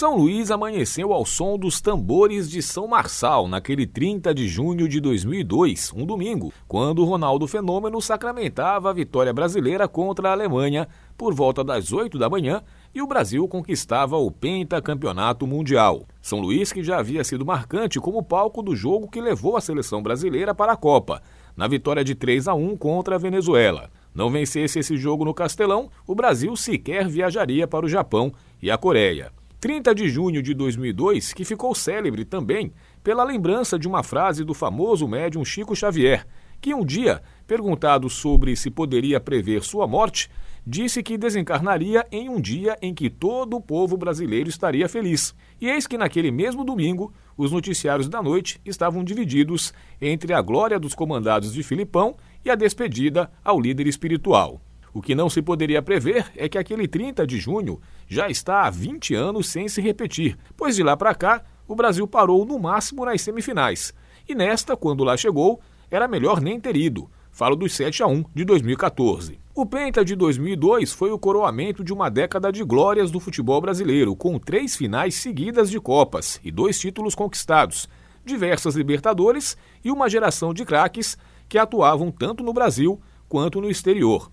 São Luís amanheceu ao som dos tambores de São Marçal naquele 30 de junho de 2002, um domingo, quando Ronaldo Fenômeno sacramentava a vitória brasileira contra a Alemanha por volta das 8 da manhã e o Brasil conquistava o pentacampeonato mundial. São Luís que já havia sido marcante como palco do jogo que levou a seleção brasileira para a Copa, na vitória de 3 a 1 contra a Venezuela. Não vencesse esse jogo no Castelão, o Brasil sequer viajaria para o Japão e a Coreia. 30 de junho de 2002, que ficou célebre também pela lembrança de uma frase do famoso médium Chico Xavier, que um dia, perguntado sobre se poderia prever sua morte, disse que desencarnaria em um dia em que todo o povo brasileiro estaria feliz. E eis que naquele mesmo domingo, os noticiários da noite estavam divididos entre a glória dos comandados de Filipão e a despedida ao líder espiritual. O que não se poderia prever é que aquele 30 de junho já está há 20 anos sem se repetir, pois de lá para cá o Brasil parou no máximo nas semifinais. E nesta, quando lá chegou, era melhor nem ter ido. Falo dos 7 a 1 de 2014. O Penta de 2002 foi o coroamento de uma década de glórias do futebol brasileiro, com três finais seguidas de Copas e dois títulos conquistados, diversas Libertadores e uma geração de craques que atuavam tanto no Brasil quanto no exterior.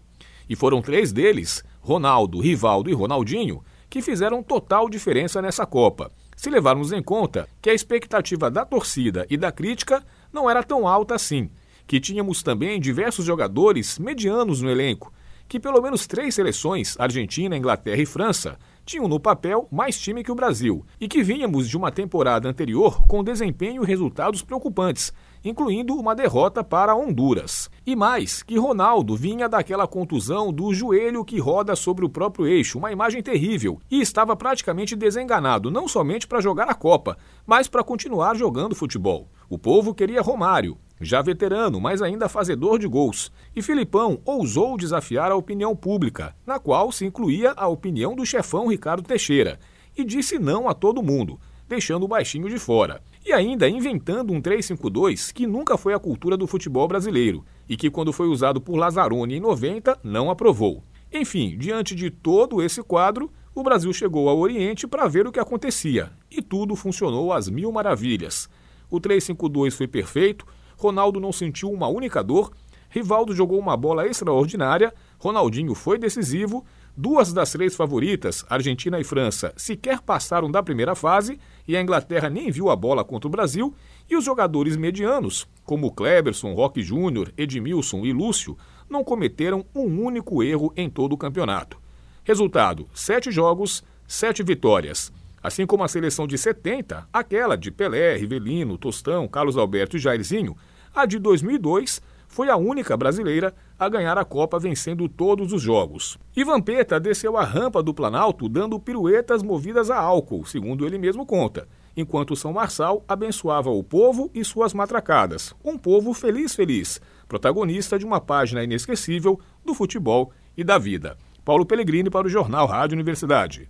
E foram três deles, Ronaldo, Rivaldo e Ronaldinho, que fizeram total diferença nessa Copa. Se levarmos em conta que a expectativa da torcida e da crítica não era tão alta assim, que tínhamos também diversos jogadores medianos no elenco, que pelo menos três seleções, Argentina, Inglaterra e França, tinham no papel mais time que o Brasil, e que vínhamos de uma temporada anterior com desempenho e resultados preocupantes, incluindo uma derrota para Honduras. E mais, que Ronaldo vinha daquela contusão do joelho que roda sobre o próprio eixo, uma imagem terrível, e estava praticamente desenganado, não somente para jogar a Copa, mas para continuar jogando futebol. O povo queria Romário, já veterano, mas ainda fazedor de gols. E Filipão ousou desafiar a opinião pública, na qual se incluía a opinião do chefão Ricardo Teixeira, e disse não a todo mundo, deixando o baixinho de fora. E ainda inventando um 3-5-2 que nunca foi a cultura do futebol brasileiro e que, quando foi usado por Lazzaroni em 90, não aprovou. Enfim, diante de todo esse quadro, o Brasil chegou ao Oriente para ver o que acontecia e tudo funcionou às mil maravilhas. O 3-5-2 foi perfeito, Ronaldo não sentiu uma única dor, Rivaldo jogou uma bola extraordinária, Ronaldinho foi decisivo, duas das três favoritas, Argentina e França, sequer passaram da primeira fase e a Inglaterra nem viu a bola contra o Brasil, e os jogadores medianos, como Kleberson, Roque Júnior, Edmilson e Lúcio, não cometeram um único erro em todo o campeonato. Resultado: sete jogos, sete vitórias. Assim como a seleção de 70, aquela de Pelé, Rivelino, Tostão, Carlos Alberto e Jairzinho, a de 2002 foi a única brasileira a ganhar a Copa vencendo todos os jogos. E Vampeta desceu a rampa do Planalto dando piruetas movidas a álcool, segundo ele mesmo conta, enquanto São Marçal abençoava o povo e suas matracadas. Um povo feliz, feliz, protagonista de uma página inesquecível do futebol e da vida. Paulo Pellegrini para o Jornal Rádio Universidade.